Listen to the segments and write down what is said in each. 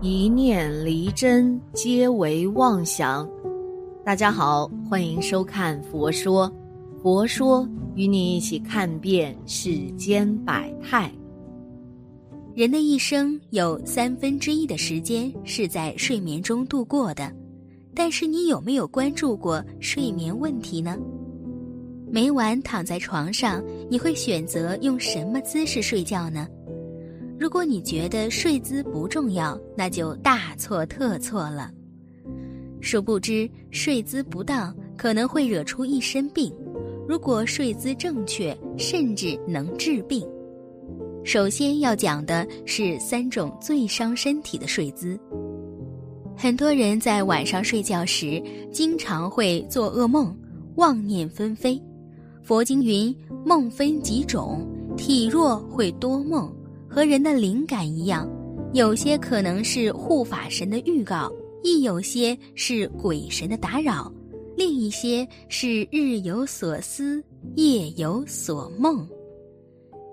一念离真，皆为妄想。大家好，欢迎收看《佛说》，佛说与你一起看遍世间百态。人的一生有三分之一的时间是在睡眠中度过的，但是你有没有关注过睡眠问题呢？每晚躺在床上，你会选择用什么姿势睡觉呢？如果你觉得睡姿不重要，那就大错特错了。殊不知，睡姿不当可能会惹出一身病；如果睡姿正确，甚至能治病。首先要讲的是三种最伤身体的睡姿。很多人在晚上睡觉时，经常会做噩梦，妄念纷飞。佛经云：“梦分几种，体弱会多梦。”和人的灵感一样，有些可能是护法神的预告，亦有些是鬼神的打扰，另一些是日有所思，夜有所梦。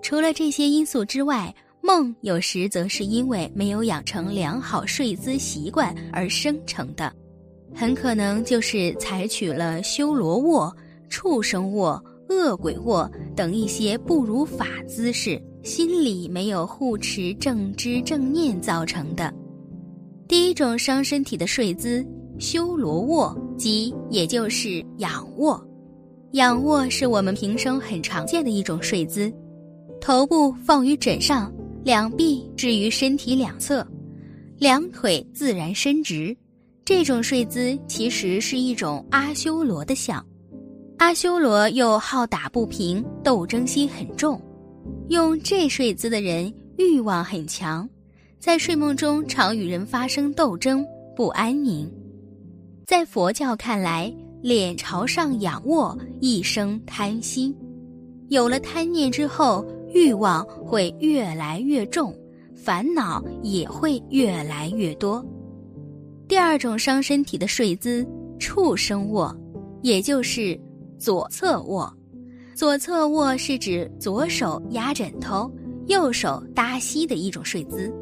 除了这些因素之外，梦有时则是因为没有养成良好睡姿习惯而生成的，很可能就是采取了修罗卧、畜生卧、恶鬼卧等一些不如法姿势。心里没有护持正知正念造成的。第一种伤身体的睡姿，修罗卧，即也就是仰卧。仰卧是我们平生很常见的一种睡姿，头部放于枕上，两臂置于身体两侧，两腿自然伸直。这种睡姿其实是一种阿修罗的相。阿修罗又好打不平，斗争心很重。用这睡姿的人欲望很强，在睡梦中常与人发生斗争，不安宁。在佛教看来，脸朝上仰卧，一生贪心。有了贪念之后，欲望会越来越重，烦恼也会越来越多。第二种伤身体的睡姿，畜生卧，也就是左侧卧。左侧卧是指左手压枕头，右手搭膝的一种睡姿，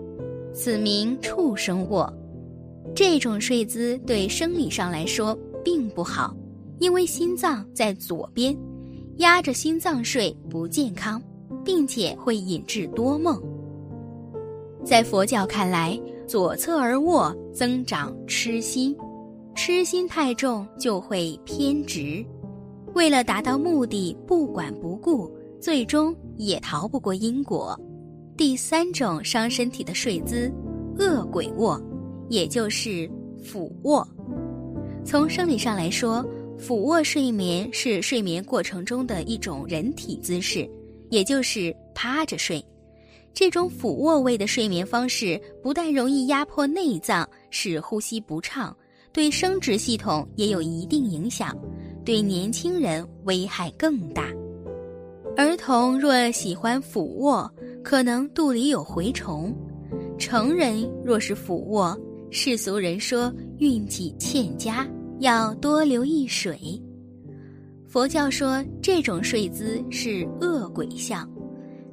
此名畜生卧。这种睡姿对生理上来说并不好，因为心脏在左边，压着心脏睡不健康，并且会引致多梦。在佛教看来，左侧而卧增长痴心，痴心太重就会偏执。为了达到目的，不管不顾，最终也逃不过因果。第三种伤身体的睡姿，恶鬼卧，也就是俯卧。从生理上来说，俯卧睡眠是睡眠过程中的一种人体姿势，也就是趴着睡。这种俯卧位的睡眠方式，不但容易压迫内脏，使呼吸不畅，对生殖系统也有一定影响。对年轻人危害更大，儿童若喜欢俯卧，可能肚里有蛔虫；成人若是俯卧，世俗人说运气欠佳，要多留意水。佛教说这种睡姿是恶鬼相，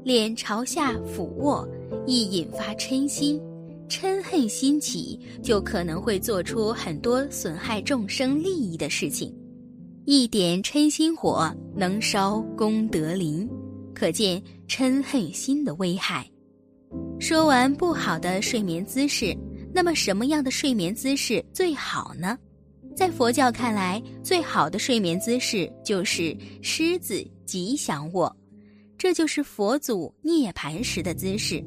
脸朝下俯卧，易引发嗔心，嗔恨心起，就可能会做出很多损害众生利益的事情。一点嗔心火能烧功德林，可见嗔恨心的危害。说完不好的睡眠姿势，那么什么样的睡眠姿势最好呢？在佛教看来，最好的睡眠姿势就是狮子吉祥卧，这就是佛祖涅盘时的姿势。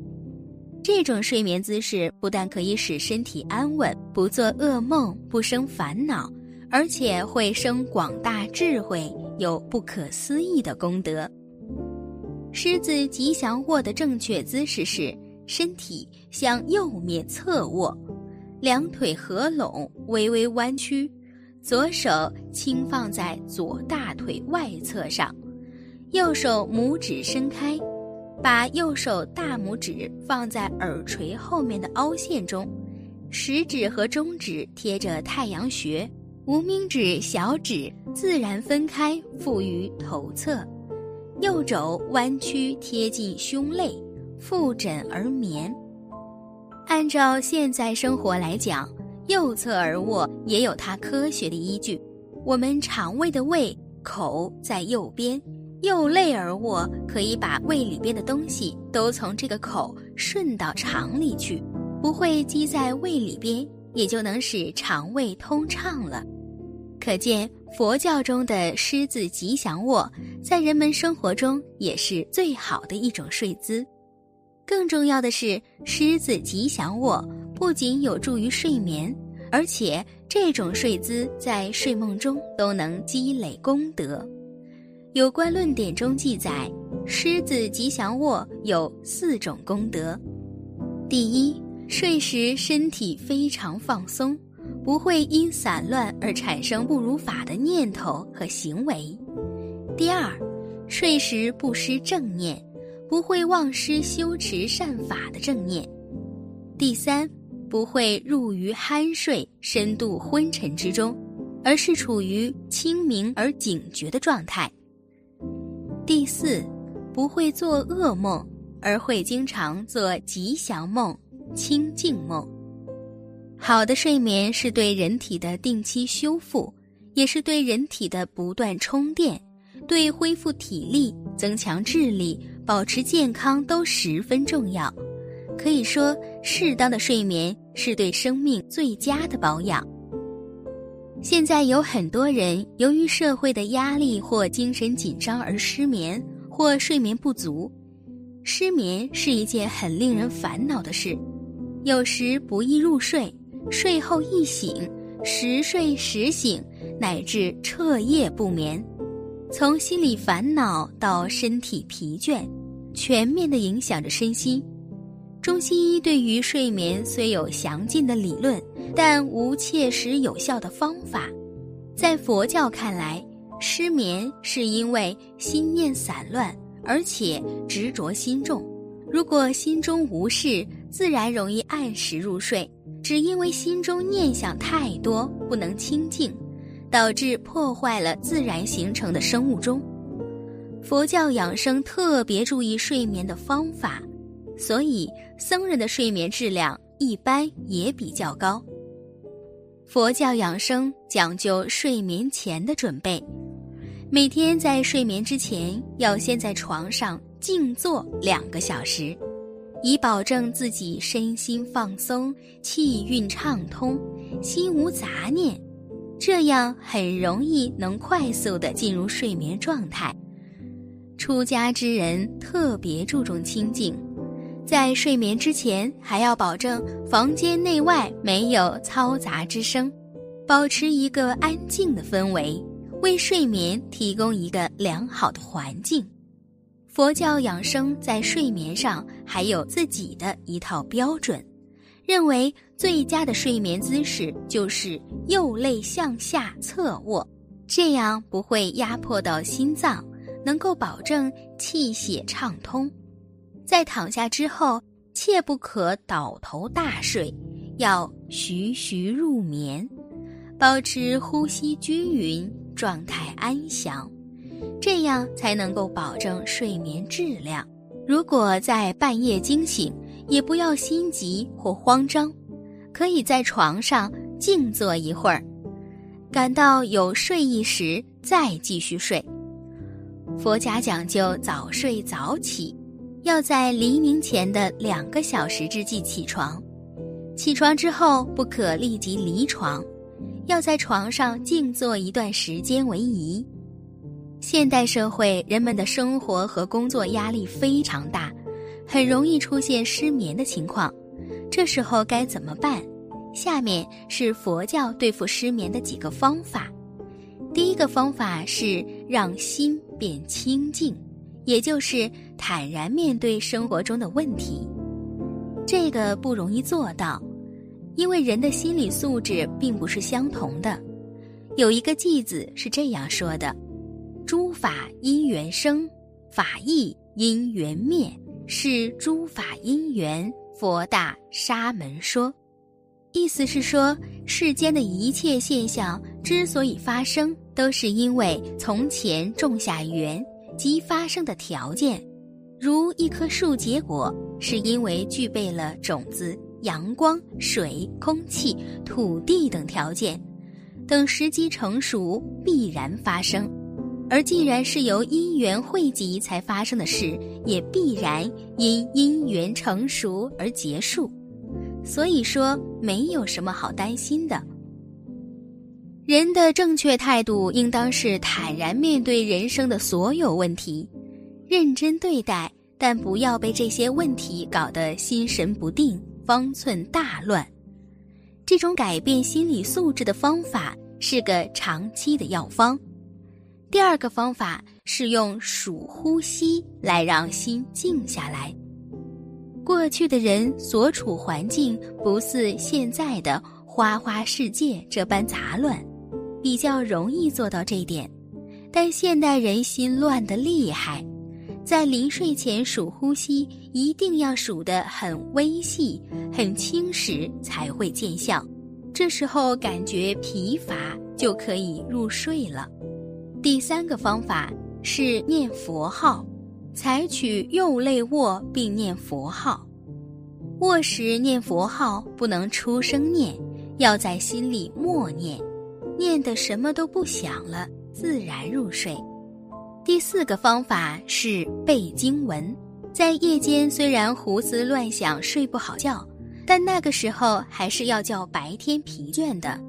这种睡眠姿势不但可以使身体安稳，不做噩梦，不生烦恼。而且会生广大智慧，有不可思议的功德。狮子吉祥卧的正确姿势是身体向右面侧卧，两腿合拢，微微弯曲，左手轻放在左大腿外侧上，右手拇指伸开，把右手大拇指放在耳垂后面的凹陷中，食指和中指贴着太阳穴。无名指、小指自然分开，附于头侧，右肘弯曲贴近胸肋，覆枕而眠。按照现在生活来讲，右侧而卧也有它科学的依据。我们肠胃的胃口在右边，右肋而卧，可以把胃里边的东西都从这个口顺到肠里去，不会积在胃里边，也就能使肠胃通畅了。可见佛教中的狮子吉祥卧，在人们生活中也是最好的一种睡姿。更重要的是，狮子吉祥卧不仅有助于睡眠。而且这种睡姿在睡梦中都能积累功德。有关论点中记载，狮子吉祥卧有四种功德：第一，睡时身体非常放松，不会因散乱而产生不如法的念头和行为；第二，睡时不失正念，不会忘失修持善法的正念；第三。不会入于酣睡、深度昏沉之中，而是处于清明而警觉的状态。第四，不会做噩梦，而会经常做吉祥梦、清净梦。好的睡眠是对人体的定期修复，也是对人体的不断充电，对恢复体力、增强智力、保持健康都十分重要。可以说，适当的睡眠是对生命最佳的保养。现在有很多人由于社会的压力或精神紧张而失眠或睡眠不足。失眠是一件很令人烦恼的事，有时不易入睡，睡后易醒，时睡时醒，乃至彻夜不眠，从心理烦恼到身体疲倦，全面的影响着身心。中西医对于睡眠虽有详尽的理论，但无切实有效的方法。在佛教看来，失眠是因为心念散乱，而且执着心重。如果心中无事，自然容易按时入睡。只因为心中念想太多，不能清静，导致破坏了自然形成的生物钟。佛教养生特别注意睡眠的方法。所以，僧人的睡眠质量一般也比较高。佛教养生讲究睡眠前的准备，每天在睡眠之前要先在床上静坐两个小时，以保证自己身心放松、气运畅通、心无杂念，这样很容易能快速的进入睡眠状态。出家之人特别注重清静。在睡眠之前，还要保证房间内外没有嘈杂之声，保持一个安静的氛围，为睡眠提供一个良好的环境。佛教养生在睡眠上还有自己的一套标准，认为最佳的睡眠姿势就是右肋向下侧卧，这样不会压迫到心脏，能够保证气血畅通。在躺下之后，切不可倒头大睡，要徐徐入眠，保持呼吸均匀，状态安详，这样才能够保证睡眠质量。如果在半夜惊醒，也不要心急或慌张，可以在床上静坐一会儿，感到有睡意时再继续睡。佛家讲究早睡早起。要在黎明前的两个小时之际起床，起床之后不可立即离床，要在床上静坐一段时间为宜。现代社会人们的生活和工作压力非常大，很容易出现失眠的情况，这时候该怎么办？下面是佛教对付失眠的几个方法。第一个方法是让心变清净。也就是坦然面对生活中的问题，这个不容易做到，因为人的心理素质并不是相同的。有一个偈子是这样说的：“诸法因缘生，法亦因缘灭，是诸法因缘佛大沙门说。”意思是说，世间的一切现象之所以发生，都是因为从前种下缘。即发生的条件，如一棵树结果，是因为具备了种子、阳光、水、空气、土地等条件，等时机成熟必然发生。而既然是由因缘汇集才发生的事，也必然因因缘成熟而结束。所以说，没有什么好担心的。人的正确态度应当是坦然面对人生的所有问题，认真对待，但不要被这些问题搞得心神不定、方寸大乱。这种改变心理素质的方法是个长期的药方。第二个方法是用数呼吸来让心静下来。过去的人所处环境不似现在的花花世界这般杂乱，比较容易做到这一点。但现代人心乱得厉害，在临睡前数呼吸，一定要数得很微细、很轻时才会见效。这时候感觉疲乏，就可以入睡了。第三个方法是念佛号，采取右肋卧并念佛号。卧时念佛号不能出声念，要在心里默念，念的什么都不想了，自然入睡。第四个方法是背经文，在夜间虽然胡思乱想睡不好觉，但那个时候还是要叫白天疲倦的。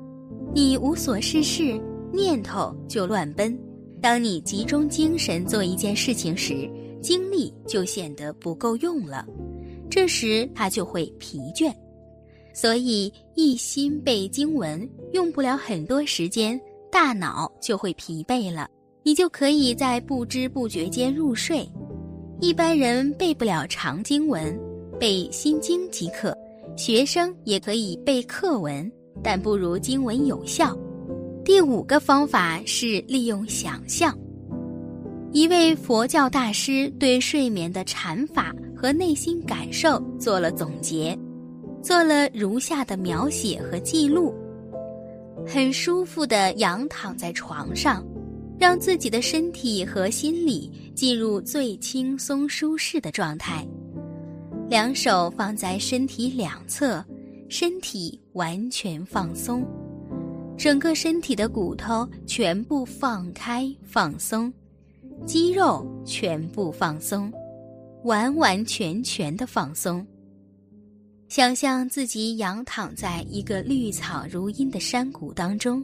你无所事事。念头就乱奔，当你集中精神做一件事情时，精力就显得不够用了，这时他就会疲倦。所以一心背经文，用不了很多时间，大脑就会疲惫了，你就可以在不知不觉间入睡。一般人背不了长经文，背心经即可。学生也可以背课文，但不如经文有效。第五个方法是利用想象。一位佛教大师对睡眠的禅法和内心感受做了总结，做了如下的描写和记录：很舒服的仰躺在床上，让自己的身体和心理进入最轻松舒适的状态，两手放在身体两侧，身体完全放松。整个身体的骨头全部放开放松，肌肉全部放松，完完全全的放松。想象自己仰躺在一个绿草如茵的山谷当中，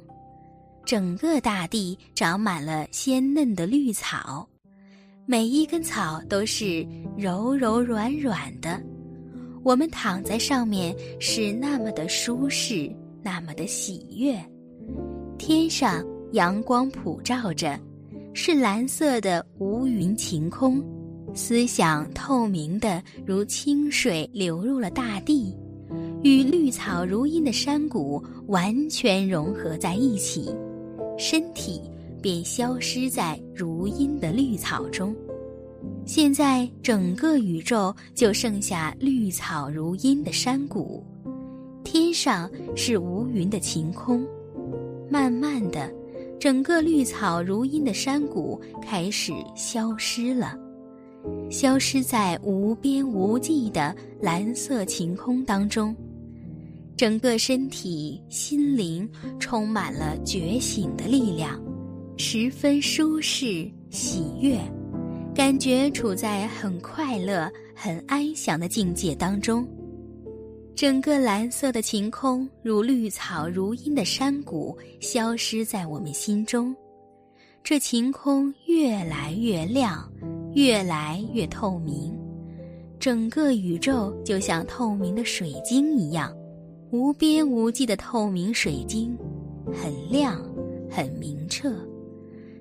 整个大地长满了鲜嫩的绿草，每一根草都是柔柔软软的，我们躺在上面是那么的舒适，那么的喜悦。天上阳光普照着，是蓝色的无云晴空，思想透明的如清水流入了大地，与绿草如茵的山谷完全融合在一起，身体便消失在如茵的绿草中。现在整个宇宙就剩下绿草如茵的山谷，天上是无云的晴空。慢慢的，整个绿草如茵的山谷开始消失了，消失在无边无际的蓝色晴空当中。整个身体、心灵充满了觉醒的力量，十分舒适、喜悦，感觉处在很快乐、很安详的境界当中。整个蓝色的晴空，如绿草如茵的山谷，消失在我们心中。这晴空越来越亮，越来越透明。整个宇宙就像透明的水晶一样，无边无际的透明水晶，很亮，很明澈。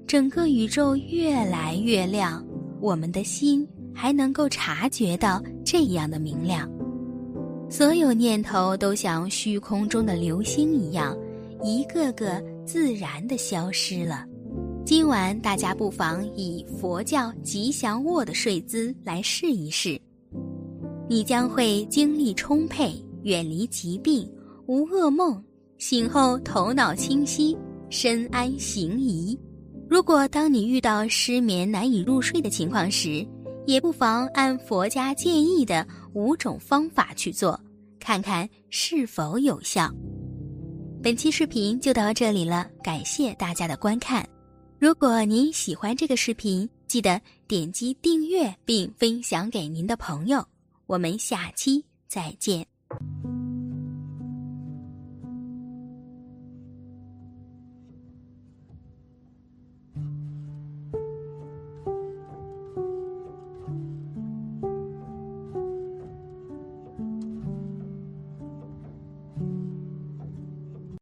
整个宇宙越来越亮，我们的心还能够察觉到这样的明亮。所有念头都像虚空中的流星一样，一个个自然的消失了。今晚大家不妨以佛教吉祥卧的睡姿来试一试，你将会精力充沛，远离疾病，无噩梦，醒后头脑清晰，身安行怡。如果当你遇到失眠难以入睡的情况时，也不妨按佛家建议的五种方法去做，看看是否有效。本期视频就到这里了，感谢大家的观看。如果您喜欢这个视频，记得点击订阅并分享给您的朋友。我们下期再见。